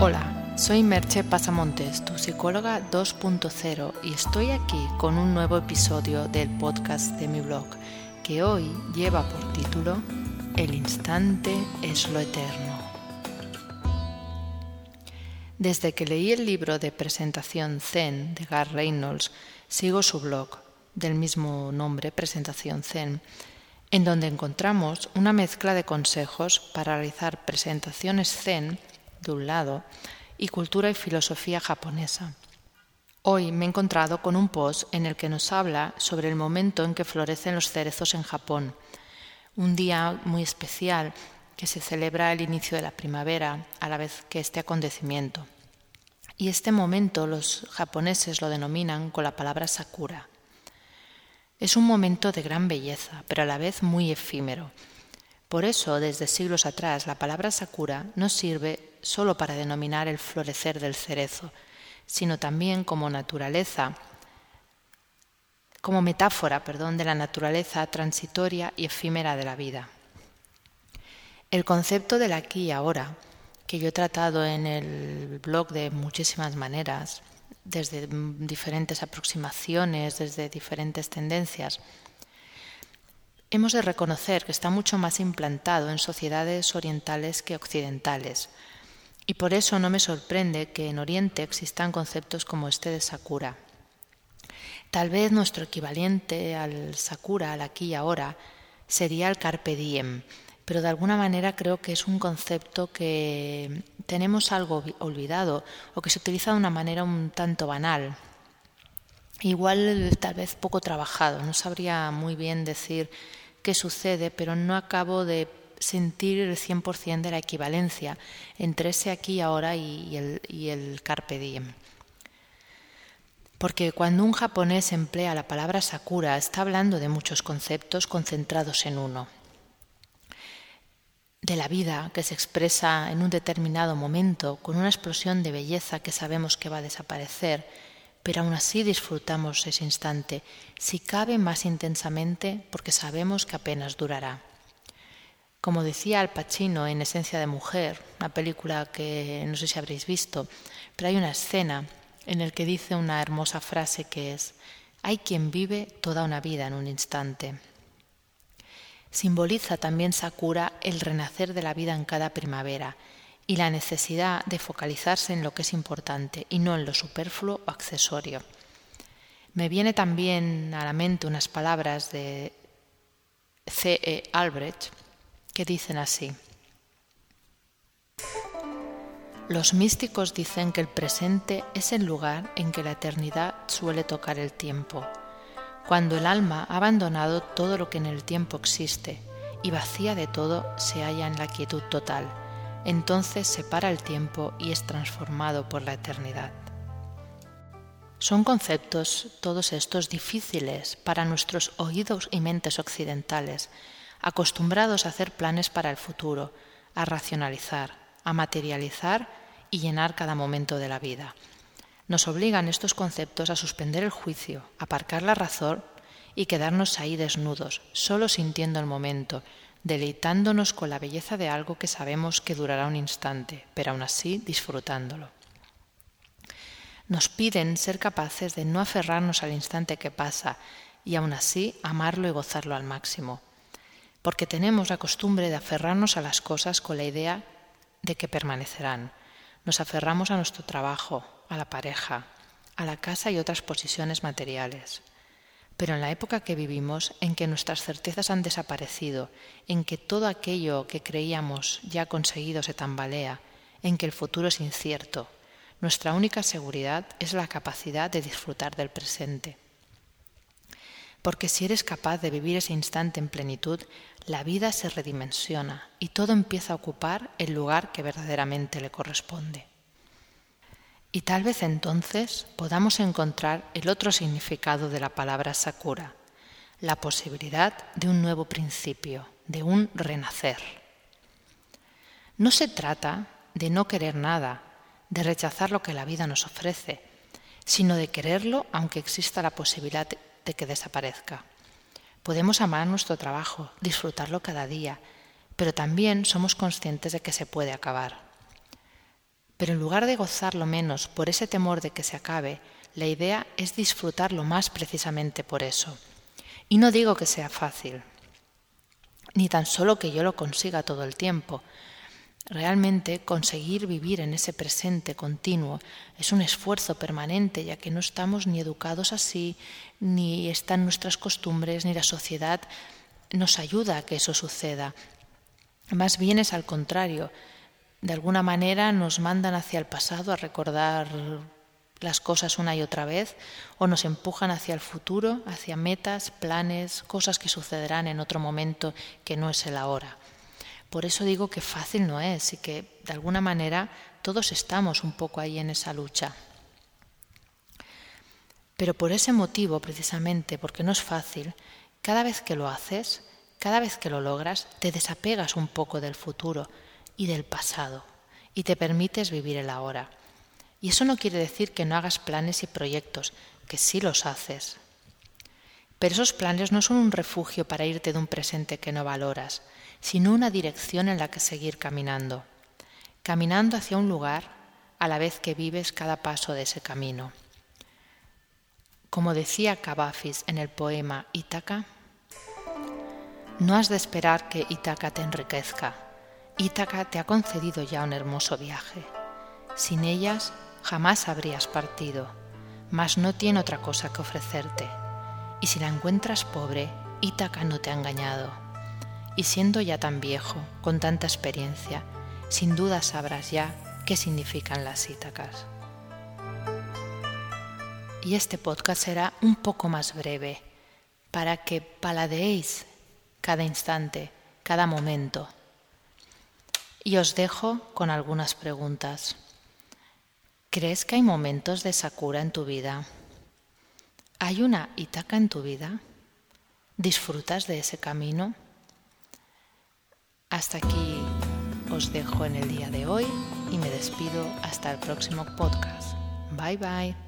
Hola, soy Merche Pasamontes, tu psicóloga 2.0 y estoy aquí con un nuevo episodio del podcast de mi blog que hoy lleva por título El instante es lo eterno. Desde que leí el libro de presentación Zen de Gar Reynolds, sigo su blog del mismo nombre, Presentación Zen, en donde encontramos una mezcla de consejos para realizar presentaciones zen, de un lado, y cultura y filosofía japonesa. Hoy me he encontrado con un post en el que nos habla sobre el momento en que florecen los cerezos en Japón, un día muy especial que se celebra el inicio de la primavera a la vez que este acontecimiento. Y este momento los japoneses lo denominan con la palabra sakura. Es un momento de gran belleza, pero a la vez muy efímero. Por eso, desde siglos atrás, la palabra sakura no sirve solo para denominar el florecer del cerezo, sino también como naturaleza, como metáfora, perdón, de la naturaleza transitoria y efímera de la vida. El concepto del aquí y ahora, que yo he tratado en el blog de muchísimas maneras, desde diferentes aproximaciones, desde diferentes tendencias, hemos de reconocer que está mucho más implantado en sociedades orientales que occidentales. Y por eso no me sorprende que en Oriente existan conceptos como este de Sakura. Tal vez nuestro equivalente al Sakura, al aquí y ahora, sería el Carpe Diem, pero de alguna manera creo que es un concepto que tenemos algo olvidado o que se utiliza de una manera un tanto banal. Igual tal vez poco trabajado, no sabría muy bien decir qué sucede, pero no acabo de sentir el 100% de la equivalencia entre ese aquí ahora y el, y el carpe diem. Porque cuando un japonés emplea la palabra sakura está hablando de muchos conceptos concentrados en uno de la vida que se expresa en un determinado momento con una explosión de belleza que sabemos que va a desaparecer, pero aún así disfrutamos ese instante, si cabe más intensamente porque sabemos que apenas durará. Como decía Al Pacino en Esencia de Mujer, una película que no sé si habréis visto, pero hay una escena en la que dice una hermosa frase que es, hay quien vive toda una vida en un instante simboliza también Sakura el renacer de la vida en cada primavera y la necesidad de focalizarse en lo que es importante y no en lo superfluo o accesorio. Me viene también a la mente unas palabras de C. E. Albrecht que dicen así. Los místicos dicen que el presente es el lugar en que la eternidad suele tocar el tiempo cuando el alma ha abandonado todo lo que en el tiempo existe y vacía de todo se halla en la quietud total, entonces se para el tiempo y es transformado por la eternidad. Son conceptos todos estos difíciles para nuestros oídos y mentes occidentales, acostumbrados a hacer planes para el futuro, a racionalizar, a materializar y llenar cada momento de la vida. Nos obligan estos conceptos a suspender el juicio, aparcar la razón y quedarnos ahí desnudos, solo sintiendo el momento, deleitándonos con la belleza de algo que sabemos que durará un instante, pero aún así disfrutándolo. Nos piden ser capaces de no aferrarnos al instante que pasa y aún así amarlo y gozarlo al máximo, porque tenemos la costumbre de aferrarnos a las cosas con la idea de que permanecerán. Nos aferramos a nuestro trabajo, a la pareja, a la casa y otras posiciones materiales. Pero en la época que vivimos, en que nuestras certezas han desaparecido, en que todo aquello que creíamos ya conseguido se tambalea, en que el futuro es incierto, nuestra única seguridad es la capacidad de disfrutar del presente. Porque si eres capaz de vivir ese instante en plenitud, la vida se redimensiona y todo empieza a ocupar el lugar que verdaderamente le corresponde. Y tal vez entonces podamos encontrar el otro significado de la palabra Sakura, la posibilidad de un nuevo principio, de un renacer. No se trata de no querer nada, de rechazar lo que la vida nos ofrece, sino de quererlo aunque exista la posibilidad de que desaparezca. Podemos amar nuestro trabajo, disfrutarlo cada día, pero también somos conscientes de que se puede acabar. Pero en lugar de gozarlo menos por ese temor de que se acabe, la idea es disfrutarlo más precisamente por eso. Y no digo que sea fácil, ni tan solo que yo lo consiga todo el tiempo. Realmente conseguir vivir en ese presente continuo es un esfuerzo permanente, ya que no estamos ni educados así, ni están nuestras costumbres, ni la sociedad nos ayuda a que eso suceda. Más bien es al contrario. De alguna manera nos mandan hacia el pasado a recordar las cosas una y otra vez o nos empujan hacia el futuro, hacia metas, planes, cosas que sucederán en otro momento que no es el ahora. Por eso digo que fácil no es y que de alguna manera todos estamos un poco ahí en esa lucha. Pero por ese motivo, precisamente, porque no es fácil, cada vez que lo haces, cada vez que lo logras, te desapegas un poco del futuro y del pasado y te permites vivir el ahora. Y eso no quiere decir que no hagas planes y proyectos, que sí los haces. Pero esos planes no son un refugio para irte de un presente que no valoras, sino una dirección en la que seguir caminando, caminando hacia un lugar a la vez que vives cada paso de ese camino. Como decía Cavafis en el poema Ítaca, no has de esperar que Ítaca te enriquezca. Ítaca te ha concedido ya un hermoso viaje. Sin ellas jamás habrías partido, mas no tiene otra cosa que ofrecerte. Y si la encuentras pobre, Ítaca no te ha engañado. Y siendo ya tan viejo, con tanta experiencia, sin duda sabrás ya qué significan las Ítacas. Y este podcast será un poco más breve, para que paladeéis cada instante, cada momento. Y os dejo con algunas preguntas. ¿Crees que hay momentos de Sakura en tu vida? ¿Hay una Itaca en tu vida? ¿Disfrutas de ese camino? Hasta aquí os dejo en el día de hoy y me despido hasta el próximo podcast. Bye bye.